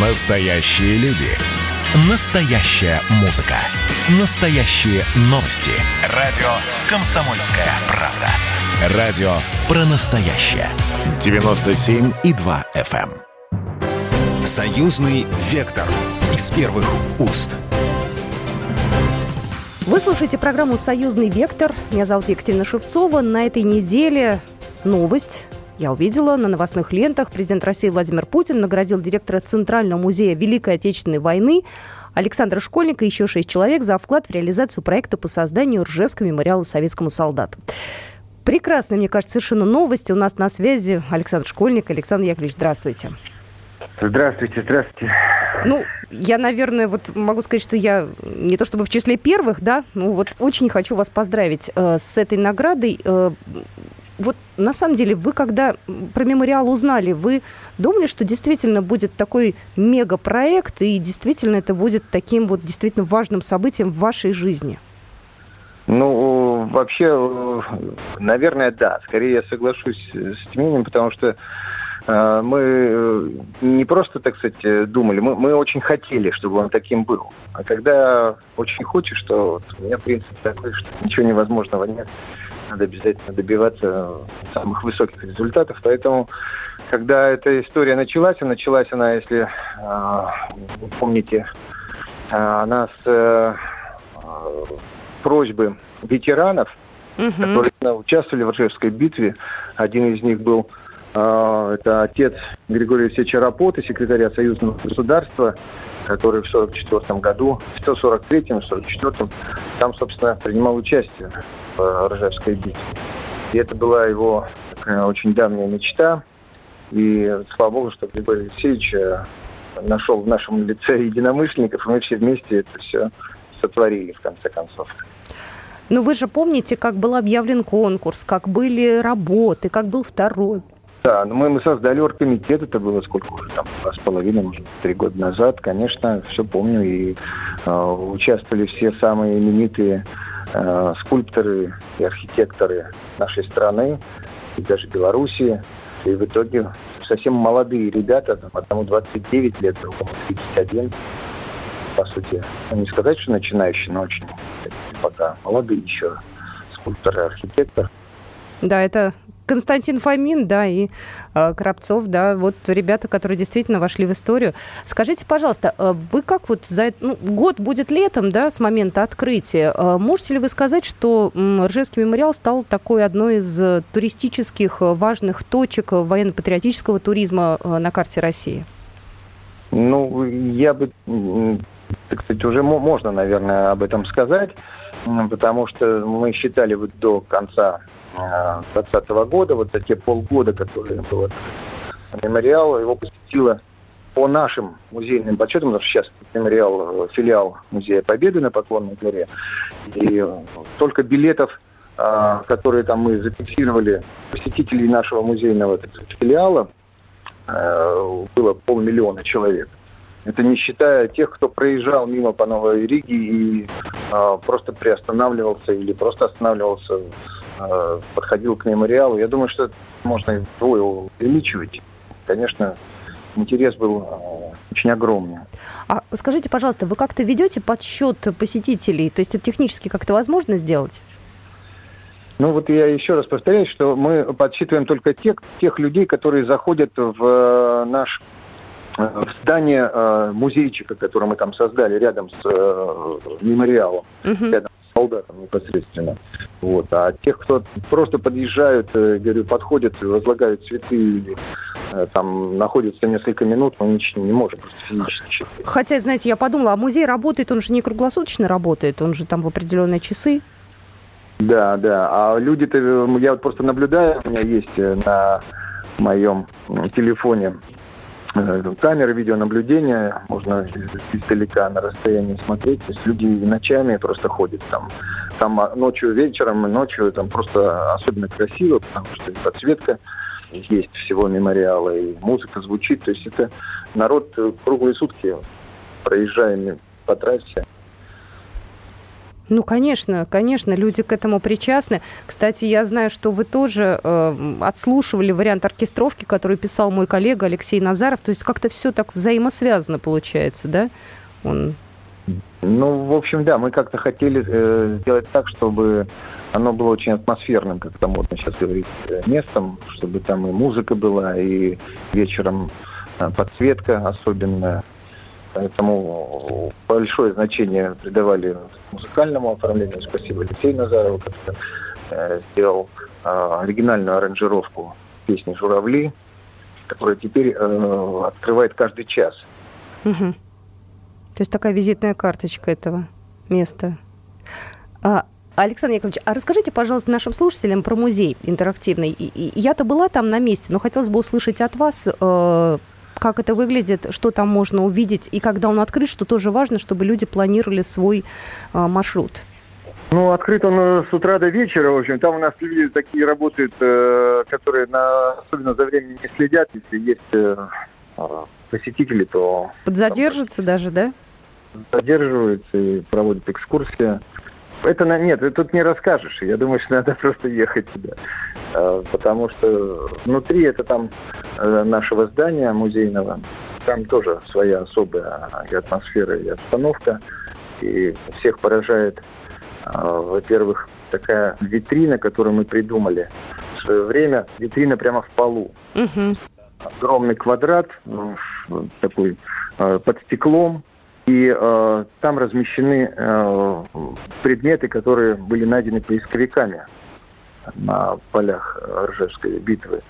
Настоящие люди. Настоящая музыка. Настоящие новости. Радио «Комсомольская правда». Радио про настоящее. 97,2 FM. эм. Союзный вектор. Из первых уст. Вы слушаете программу «Союзный вектор». Меня зовут Екатерина Шевцова. На этой неделе новость я увидела на новостных лентах. Президент России Владимир Путин наградил директора Центрального музея Великой Отечественной войны Александра Школьника и еще шесть человек за вклад в реализацию проекта по созданию Ржевского мемориала советскому солдату. Прекрасная, мне кажется, совершенно новость. У нас на связи Александр Школьник. Александр Яковлевич, здравствуйте. Здравствуйте, здравствуйте. Ну, я, наверное, вот могу сказать, что я не то чтобы в числе первых, да, ну вот очень хочу вас поздравить э, с этой наградой. Э, вот на самом деле вы, когда про мемориал узнали, вы думали, что действительно будет такой мегапроект, и действительно это будет таким вот действительно важным событием в вашей жизни? Ну, вообще, наверное, да. Скорее я соглашусь с Тюменем, потому что э, мы э, не просто, так сказать, думали, мы, мы очень хотели, чтобы он таким был. А когда очень хочешь, то вот, у меня принцип такой, что ничего невозможного нет надо обязательно добиваться самых высоких результатов. Поэтому, когда эта история началась, началась она, если э, вы помните, э, она с э, просьбы ветеранов, угу. которые участвовали в Ржевской битве. Один из них был это отец Григория Алексеевича Рапоты, секретаря Союзного государства, который в 1944 году, в 1943 в 1944 там, собственно, принимал участие в Ржевской битве. И это была его такая очень давняя мечта. И слава богу, что Григорий Алексеевич э, нашел в нашем лице единомышленников, и мы все вместе это все сотворили, в конце концов. Но вы же помните, как был объявлен конкурс, как были работы, как был второй да, но мы, мы создали оргкомитет, это было сколько уже, там, два с половиной, может, три года назад, конечно, все помню, и э, участвовали все самые именитые э, скульпторы и архитекторы нашей страны, и даже Белоруссии, и в итоге совсем молодые ребята, там, одному 29 лет, другому 31, по сути, ну, не сказать, что начинающие, но очень пока молодые еще скульпторы архитектор. Да, это Константин Фомин, да, и э, Коробцов, да, вот ребята, которые действительно вошли в историю. Скажите, пожалуйста, э, вы как вот за ну, год будет летом, да, с момента открытия, э, можете ли вы сказать, что Ржевский мемориал стал такой одной из э, туристических важных точек военно-патриотического туризма на карте России? Ну, я бы, так сказать, уже можно, наверное, об этом сказать, потому что мы считали вот до конца 2020 года, вот те полгода, которые был мемориал, его посетило по нашим музейным подсчетам, потому что сейчас мемориал, э, филиал Музея Победы на Поклонной горе, и только билетов, а, которые там мы зафиксировали, посетителей нашего музейного филиала, э, было полмиллиона человек. Это не считая тех, кто проезжал мимо по Новой Риге и э, просто приостанавливался или просто останавливался Э, подходил к мемориалу. Я думаю, что можно и вдвое увеличивать. Конечно, интерес был э, очень огромный. А скажите, пожалуйста, вы как-то ведете подсчет посетителей? То есть это технически как-то возможно сделать? Ну вот я еще раз повторяю, что мы подсчитываем только тех, тех людей, которые заходят в наш в здание э, музейчика, который мы там создали рядом с э, мемориалом, угу. рядом солдатам непосредственно. Вот. А тех, кто просто подъезжают, э, говорю, подходят, возлагают цветы или э, там находятся несколько минут, мы ничего не можем просто физически. Хотя, знаете, я подумала, а музей работает, он же не круглосуточно работает, он же там в определенные часы. Да, да. А люди-то, э, я вот просто наблюдаю, у меня есть на моем телефоне Э, камеры видеонаблюдения, можно издалека на расстоянии смотреть. То есть люди ночами просто ходят там. Там а, ночью, вечером, ночью там просто особенно красиво, потому что подсветка есть всего мемориала, и музыка звучит. То есть это народ круглые сутки проезжаем по трассе. Ну, конечно, конечно, люди к этому причастны. Кстати, я знаю, что вы тоже э, отслушивали вариант оркестровки, который писал мой коллега Алексей Назаров. То есть как-то все так взаимосвязано получается, да? Он... Ну, в общем, да, мы как-то хотели э, сделать так, чтобы оно было очень атмосферным, как это модно сейчас говорить, э, местом, чтобы там и музыка была, и вечером э, подсветка особенная. Поэтому большое значение придавали музыкальному оформлению. Спасибо Алексею Назарову, который э, сделал э, оригинальную аранжировку песни «Журавли», которая теперь э, открывает каждый час. Угу. То есть такая визитная карточка этого места. А, Александр Яковлевич, а расскажите, пожалуйста, нашим слушателям про музей интерактивный. Я-то была там на месте, но хотелось бы услышать от вас, как это выглядит, что там можно увидеть, и когда он открыт, что тоже важно, чтобы люди планировали свой э, маршрут. Ну, открыт он э, с утра до вечера, в общем. Там у нас люди такие работают, которые на, особенно за временем не следят. Если есть посетители, то... Подзадержатся даже, да? Задерживаются и проводят экскурсии. Это на нет, ты тут не расскажешь. Я думаю, что надо просто ехать туда. А, потому что внутри это там э, нашего здания музейного, там тоже своя особая и атмосфера, и обстановка. И всех поражает, а, во-первых, такая витрина, которую мы придумали в свое время. Витрина прямо в полу. Угу. Огромный квадрат, такой э, под стеклом, и э, там размещены э, предметы, которые были найдены поисковиками на полях Ржевской битвы.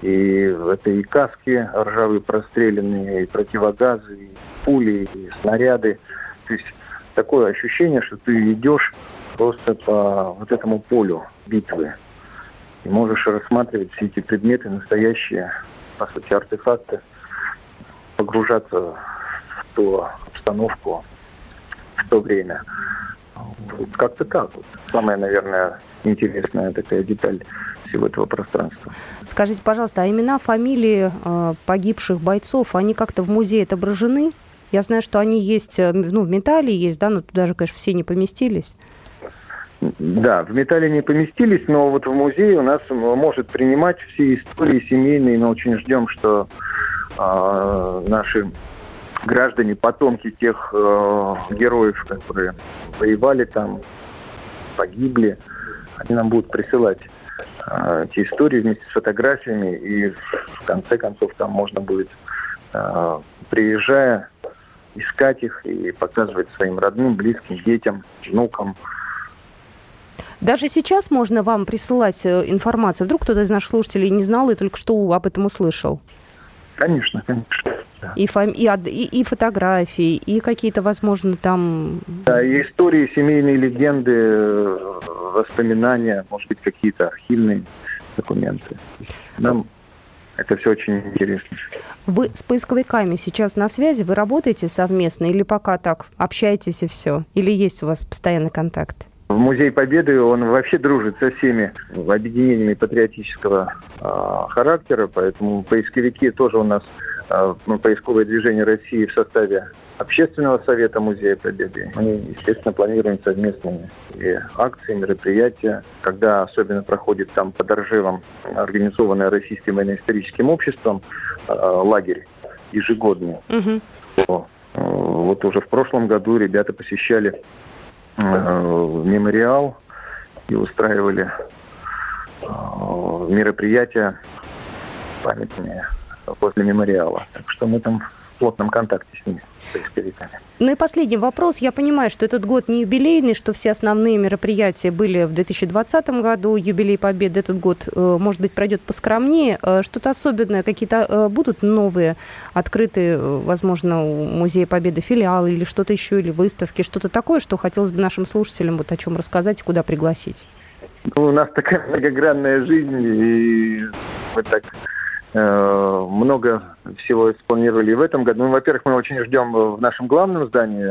И это и каски ржавые простреленные, и противогазы, и пули, и снаряды. То есть такое ощущение, что ты идешь просто по вот этому полю битвы. И можешь рассматривать все эти предметы, настоящие, по сути, артефакты, погружаться ту обстановку в то время. Вот как-то так. Вот. Самая, наверное, интересная такая деталь всего этого пространства. Скажите, пожалуйста, а имена, фамилии э, погибших бойцов, они как-то в музее отображены? Я знаю, что они есть, э, ну, в металле есть, да, но туда же, конечно, все не поместились. Да, в металле не поместились, но вот в музее у нас может принимать все истории семейные. Мы очень ждем, что э, наши граждане, потомки тех э, героев, которые воевали там, погибли, они нам будут присылать э, эти истории вместе с фотографиями, и в конце концов там можно будет, э, приезжая, искать их и показывать своим родным, близким, детям, внукам. Даже сейчас можно вам присылать э, информацию. Вдруг кто-то из наших слушателей не знал и только что об этом услышал? Конечно, конечно. И, фами... и, и, и фотографии, и какие-то, возможно, там... Да, и истории, семейные легенды, воспоминания, может быть, какие-то архивные документы. Нам это все очень интересно. Вы с поисковиками сейчас на связи? Вы работаете совместно или пока так общаетесь и все? Или есть у вас постоянный контакт? В Музей Победы он вообще дружит со всеми объединениями патриотического э, характера, поэтому поисковики тоже у нас э, поисковое движение России в составе Общественного совета Музея Победы. Мы, естественно, планируем совместные и акции, мероприятия, когда особенно проходит там под Ржевом организованное Российским военно-историческим обществом э, лагерь ежегодный. Угу. То, э, вот уже в прошлом году ребята посещали в мемориал и устраивали э, мероприятия памятные после мемориала. Так что мы там в плотном контакте с ними поисковиками. Ну и последний вопрос. Я понимаю, что этот год не юбилейный, что все основные мероприятия были в 2020 году. Юбилей Победы этот год, э, может быть, пройдет поскромнее. Э, что-то особенное, какие-то э, будут новые открытые, возможно, у Музея Победы филиалы или что-то еще, или выставки, что-то такое, что хотелось бы нашим слушателям вот о чем рассказать и куда пригласить? Ну, у нас такая многогранная жизнь, и мы так много всего спланировали в этом году. Ну, во-первых, мы очень ждем в нашем главном здании,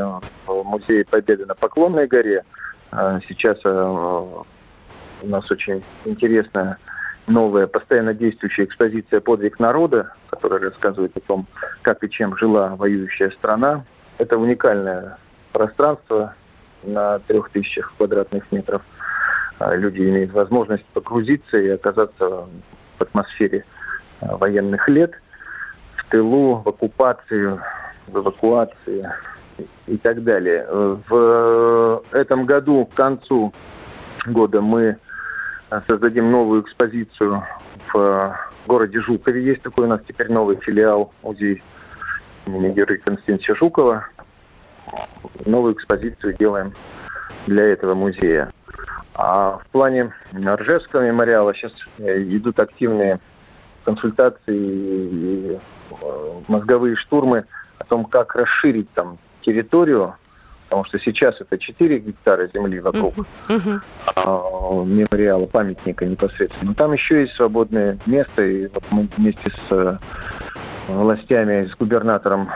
в Музее Победы на Поклонной горе. Э, сейчас э, у нас очень интересная новая, постоянно действующая экспозиция «Подвиг народа», которая рассказывает о том, как и чем жила воюющая страна. Это уникальное пространство, на трех тысячах квадратных метров. Люди имеют возможность погрузиться и оказаться в атмосфере военных лет, в тылу, в оккупации, в эвакуации и так далее. В этом году, к концу года, мы создадим новую экспозицию в городе Жукове. Есть такой у нас теперь новый филиал музей имени Георгия Константиновича Жукова. Новую экспозицию делаем для этого музея. А в плане Ржевского мемориала сейчас э, идут активные консультации и э, мозговые штурмы о том, как расширить там территорию, потому что сейчас это 4 гектара земли вокруг uh-huh. Uh-huh. мемориала, памятника непосредственно. Но там еще есть свободное место, и вот мы вместе с э, властями, с губернатором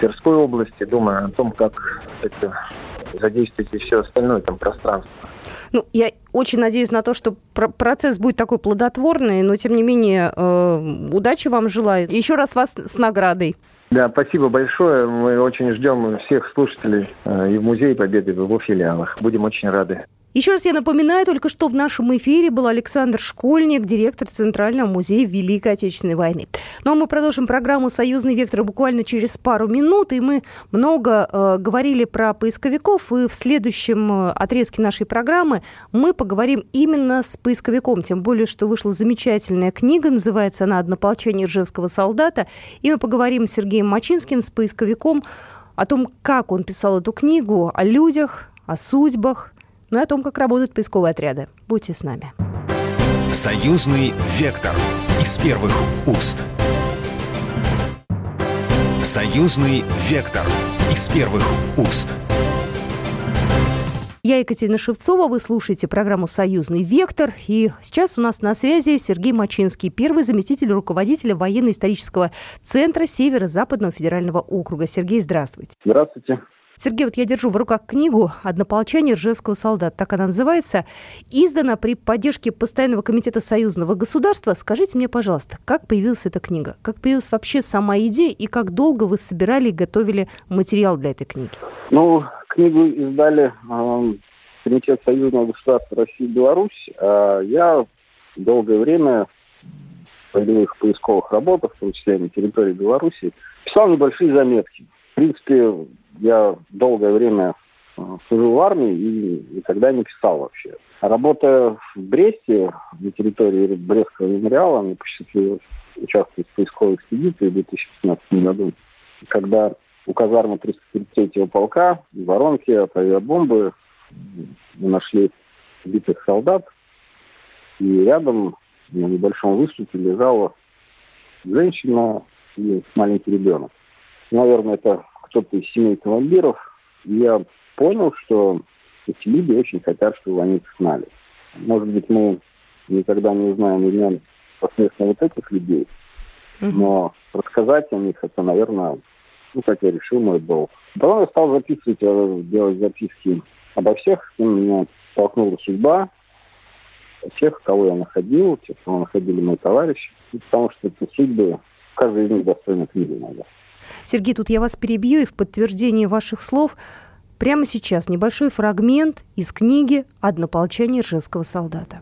Тверской области думаем о том, как это задействовать и все остальное там пространство. Ну, я очень надеюсь на то, что процесс будет такой плодотворный, но тем не менее э, удачи вам желаю. Еще раз вас с наградой. Да, спасибо большое. Мы очень ждем всех слушателей э, и в Музее Победы, в его филиалах. Будем очень рады. Еще раз я напоминаю, только что в нашем эфире был Александр Школьник, директор Центрального музея Великой Отечественной войны. Ну а мы продолжим программу «Союзный вектор» буквально через пару минут. И мы много э, говорили про поисковиков. И в следующем э, отрезке нашей программы мы поговорим именно с поисковиком. Тем более, что вышла замечательная книга, называется она «Однополчение ржевского солдата». И мы поговорим с Сергеем Мачинским, с поисковиком, о том, как он писал эту книгу, о людях, о судьбах, ну и о том, как работают поисковые отряды. Будьте с нами. Союзный вектор из первых уст. Союзный вектор из первых уст. Я Екатерина Шевцова, вы слушаете программу «Союзный вектор». И сейчас у нас на связи Сергей Мачинский, первый заместитель руководителя военно-исторического центра Северо-Западного федерального округа. Сергей, здравствуйте. Здравствуйте. Сергей, вот я держу в руках книгу «Однополчание Ржевского солдата», так она называется, издана при поддержке Постоянного комитета союзного государства. Скажите мне, пожалуйста, как появилась эта книга? Как появилась вообще сама идея и как долго вы собирали и готовили материал для этой книги? Ну, книгу издали э, Комитет союзного государства России и Беларусь. А я долгое время в полевых поисковых работах, в том числе на территории Беларуси, писал небольшие заметки. В принципе, я долгое время э, служил в армии и никогда не писал вообще. Работая в Бресте, на территории Брестского мемориала, мне посчастливилось участвовать в поисковой экспедиции в 2015 году, когда у казармы 333-го полка в воронке от авиабомбы мы нашли убитых солдат, и рядом на небольшом выступе лежала женщина и маленький ребенок. Наверное, это кто-то из семей командиров, я понял, что эти люди очень хотят, чтобы они их знали. Может быть, мы никогда не узнаем имен посмертно вот этих людей, но рассказать о них, это, наверное, ну, как я решил, мой долг. Потом я стал записывать, э, делать записки обо всех, кем меня столкнула судьба, тех, кого я находил, тех, кого находили мои товарищи, потому что это судьбы, каждый из них достойна книги иногда. Сергей, тут я вас перебью, и в подтверждение ваших слов прямо сейчас небольшой фрагмент из книги «Однополчание ржевского солдата».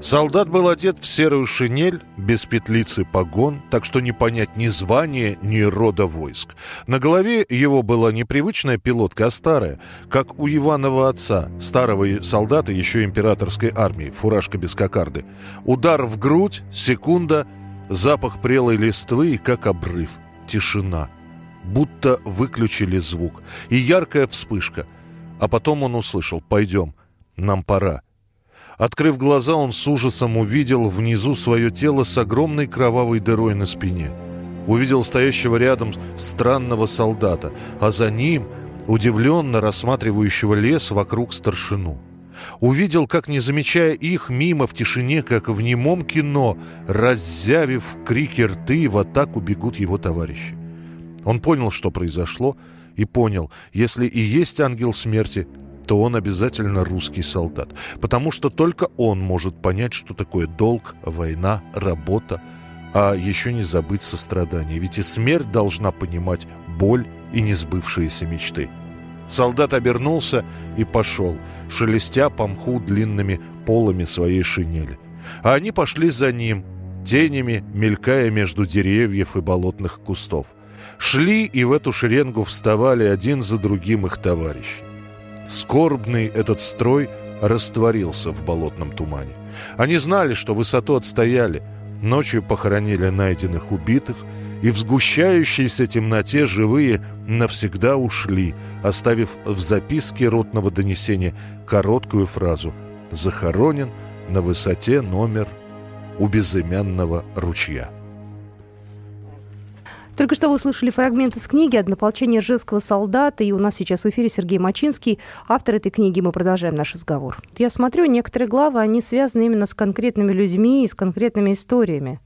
Солдат был одет в серую шинель, без петлицы погон, так что не понять ни звания, ни рода войск. На голове его была непривычная пилотка, а старая, как у Иванова отца, старого солдата еще императорской армии, фуражка без кокарды. Удар в грудь, секунда — Запах прелой листвы, как обрыв. Тишина. Будто выключили звук. И яркая вспышка. А потом он услышал «Пойдем, нам пора». Открыв глаза, он с ужасом увидел внизу свое тело с огромной кровавой дырой на спине. Увидел стоящего рядом странного солдата, а за ним удивленно рассматривающего лес вокруг старшину увидел, как, не замечая их, мимо в тишине, как в немом кино, раззявив крики рты, в атаку бегут его товарищи. Он понял, что произошло, и понял, если и есть ангел смерти, то он обязательно русский солдат, потому что только он может понять, что такое долг, война, работа, а еще не забыть сострадание. Ведь и смерть должна понимать боль и несбывшиеся мечты. Солдат обернулся и пошел, шелестя по мху длинными полами своей шинели. А они пошли за ним, тенями мелькая между деревьев и болотных кустов. Шли и в эту шеренгу вставали один за другим их товарищи. Скорбный этот строй растворился в болотном тумане. Они знали, что высоту отстояли, ночью похоронили найденных убитых, и в сгущающейся темноте живые навсегда ушли, оставив в записке ротного донесения короткую фразу «Захоронен на высоте номер у безымянного ручья». Только что вы услышали фрагмент из книги «Однополчение ржевского солдата», и у нас сейчас в эфире Сергей Мачинский, автор этой книги. Мы продолжаем наш разговор. Я смотрю, некоторые главы, они связаны именно с конкретными людьми и с конкретными историями.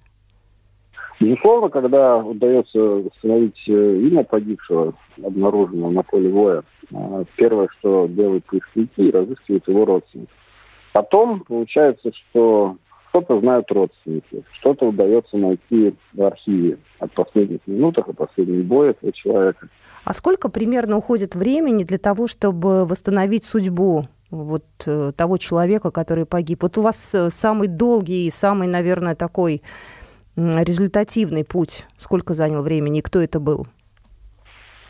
Безусловно, когда удается восстановить э, имя погибшего, обнаруженного на поле боя, э, первое, что делают поисковики, разыскивают его родственников. Потом получается, что что-то знают родственники, что-то удается найти в архиве от последних минутах, от последних боев этого человека. А сколько примерно уходит времени для того, чтобы восстановить судьбу вот э, того человека, который погиб? Вот у вас самый долгий и самый, наверное, такой результативный путь? Сколько занял времени кто это был?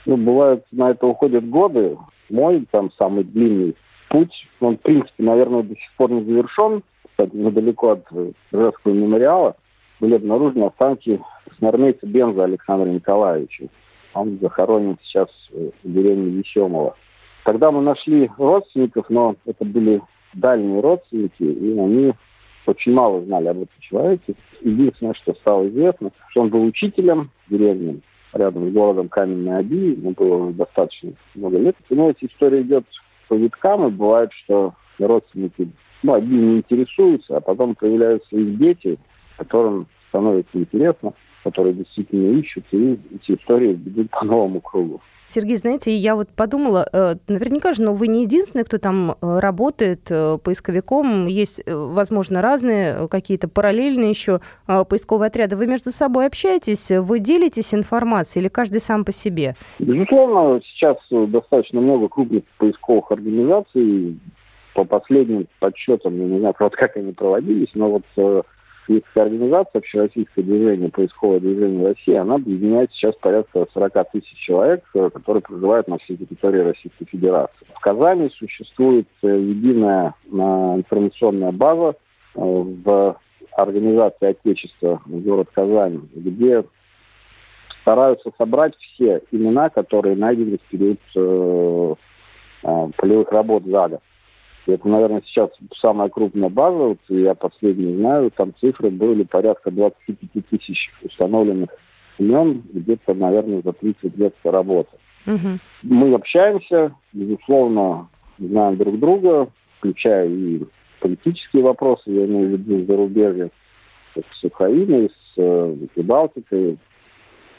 Ну, бывает, на это уходят годы. Мой там самый длинный путь, он, в принципе, наверное, до сих пор не завершен. Кстати, недалеко от Ижевского мемориала были обнаружены останки красноармейца Бенза Александра Николаевича. Он захоронен сейчас в деревне Вещемова. Тогда мы нашли родственников, но это были дальние родственники, и они очень мало знали об этом человеке. Единственное, что стало известно, что он был учителем в рядом с городом Каменной Оби, ему было достаточно много лет. Но эта история идет по виткам, и бывает, что родственники ну, одни не интересуются, а потом появляются их дети, которым становится интересно, которые действительно ищут, и эти истории идут по новому кругу. Сергей, знаете, я вот подумала, э, наверняка же, но вы не единственный, кто там э, работает э, поисковиком. Есть, возможно, разные какие-то параллельные еще поисковые отряды. Вы между собой общаетесь, вы делитесь информацией или каждый сам по себе? Безусловно, сейчас достаточно много крупных поисковых организаций. По последним подсчетам, я не знаю, правда, как они проводились, но вот Российская организация, Общероссийское движение, поисковое движение России, она объединяет сейчас порядка 40 тысяч человек, э, которые проживают на всей территории Российской Федерации. В Казани существует э, единая э, информационная база в организации Отечества город Казань, где стараются собрать все имена, которые найдены в период полевых работ за год. Это, наверное, сейчас самая крупная база, вот я последний знаю, там цифры были порядка 25 тысяч установленных имен, где-то, наверное, за 30 лет работы. Угу. Мы общаемся, безусловно, знаем друг друга, включая и политические вопросы, я имею в виду зарубежье, с Украиной, с э, Прибалтикой.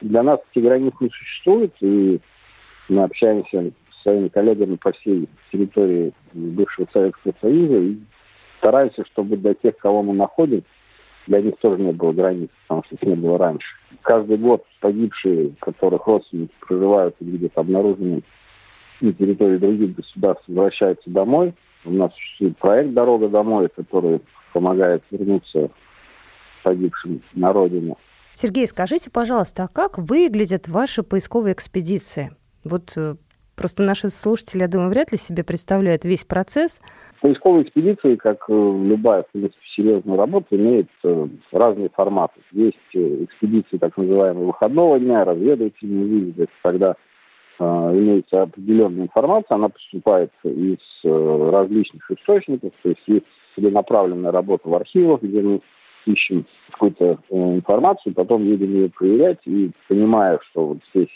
Для нас эти границы не существуют, и мы общаемся своими коллегами по всей территории бывшего Советского Союза и стараемся, чтобы для тех, кого мы находим, для них тоже не было границ, потому что их не было раньше. Каждый год погибшие, которых родственники проживают и где-то обнаружены на территории других государств, возвращаются домой. У нас существует проект «Дорога домой», который помогает вернуться погибшим на родину. Сергей, скажите, пожалуйста, а как выглядят ваши поисковые экспедиции? Вот э, Просто наши слушатели, я думаю, вряд ли себе представляют весь процесс. Поисковые экспедиции, как э, любая, в принципе, серьезная работа, имеет э, разные форматы. Есть э, экспедиции так называемого выходного дня, разведывательные визиты, когда имеется определенная информация, она поступает из различных источников, то есть есть целенаправленная работа в архивах, где мы ищем какую-то информацию, потом едем ее проверять и понимая, что вот здесь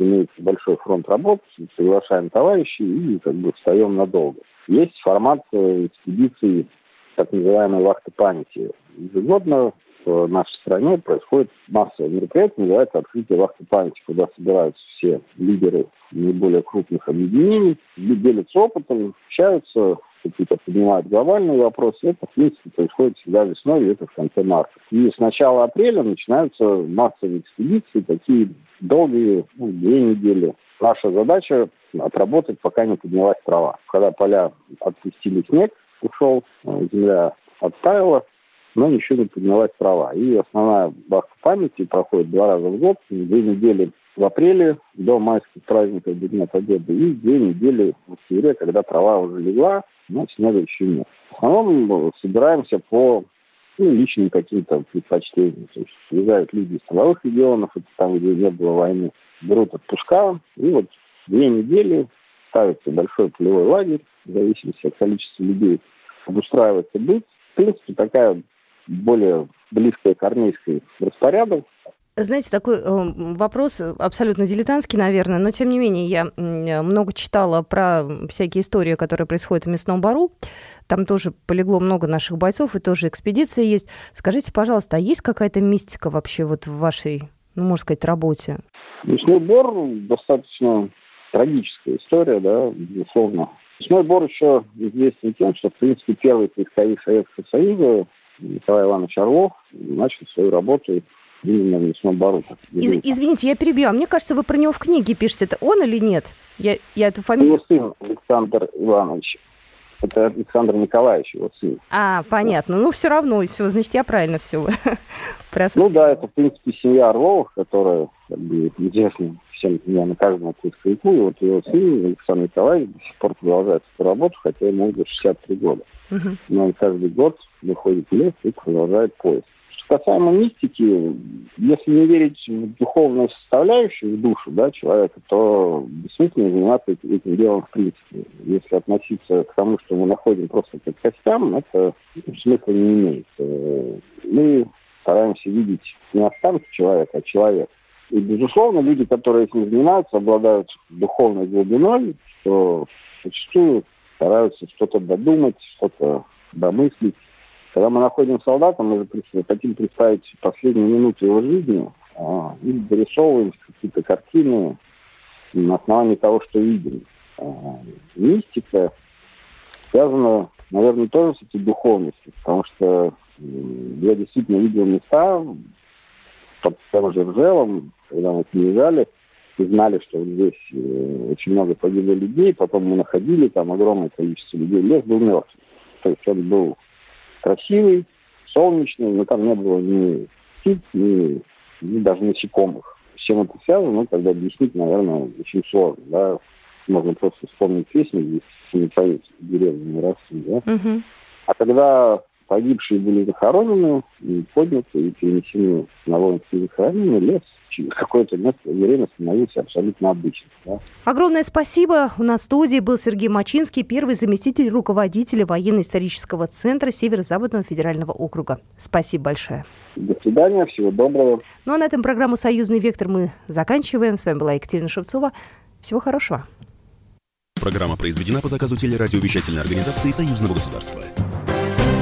имеется большой фронт работ, приглашаем товарищей и как бы встаем надолго. Есть формат э, экспедиции так называемой вахты памяти. Ежегодно в нашей стране происходит массовое мероприятие, называется «Открытие вахты памяти», куда собираются все лидеры наиболее крупных объединений, делятся опытом, общаются, какие-то поднимают глобальные вопросы, это, в принципе, происходит всегда весной, и это в конце марта. И с начала апреля начинаются массовые экспедиции, такие долгие, ну, две недели. Наша задача отработать, пока не поднялась трава. Когда поля отпустили снег, ушел, земля оттаяла, но еще не поднялась трава. И основная бахта памяти проходит два раза в год, две недели в апреле до майских праздников до Дня Победы и две недели в октябре, когда трава уже легла, но снега еще нет. В основном собираемся по ну, личным каким-то предпочтениям. То есть приезжают люди из тыловых регионов, это там, где не было войны, берут отпуска, и вот две недели ставится большой полевой лагерь, в зависимости от количества людей, обустраивается быт. В принципе, такая более близкая к армейской распорядок, знаете, такой э, вопрос абсолютно дилетантский, наверное, но тем не менее я много читала про всякие истории, которые происходят в мясном бару. Там тоже полегло много наших бойцов, и тоже экспедиции есть. Скажите, пожалуйста, а есть какая-то мистика вообще вот в вашей, ну, можно сказать, работе? Мясной бор достаточно трагическая история, да, безусловно. Мясной бор еще известен тем, что, в принципе, первый поисковик Советского Союза Николай Иванович Орлов начал свою работу именно в лесном бару. Из, извините, я перебью. А мне кажется, вы про него в книге пишете. Это он или нет? Я, я эту фамилию... Его сын Александр Иванович. Это Александр Николаевич, его сын. А, понятно. Ну, все равно, все, значит, я правильно все Ну да, это, в принципе, семья Орловых, которая, как бы, известна всем, на каждому поисковику. И вот его сын Александр Николаевич до сих пор продолжает эту работу, хотя ему уже 63 года. Угу. Но он каждый год выходит в лес и продолжает поиск. Касаемо мистики, если не верить в духовную составляющую, в душу да, человека, то бессмысленно заниматься этим делом в принципе. Если относиться к тому, что мы находим просто как костям, это смысла не имеет. Э, мы стараемся видеть не останки человека, а человека. И, безусловно, люди, которые этим занимаются, обладают духовной глубиной, что зачастую стараются что-то додумать, что-то домыслить. Когда мы находим солдата, мы хотим представить последние минуты его жизни а, и дорисовываем какие-то картины на основании того, что видим. А, мистика связана, наверное, тоже с этой духовностью, потому что я действительно видел места под тем же Ржевом, когда мы приезжали, и знали, что здесь э, очень много погибло людей, потом мы находили там огромное количество людей, лес был мертвый. То есть он был красивый, солнечный, но там не было ни птиц, ни, ни даже насекомых. С чем это связано, ну, тогда объяснить, наверное, очень сложно, да. Можно просто вспомнить песню, если не поют деревни не растут, да. Угу. А когда Погибшие были захоронены, и подняты и перенесены на воинские захоронения. Лес через какое-то время становился абсолютно обычным. Да. Огромное спасибо. У нас в студии был Сергей Мачинский, первый заместитель руководителя военно-исторического центра Северо-Западного федерального округа. Спасибо большое. До свидания, всего доброго. Ну а на этом программу «Союзный вектор» мы заканчиваем. С вами была Екатерина Шевцова. Всего хорошего. Программа произведена по заказу телерадиовещательной организации Союзного государства.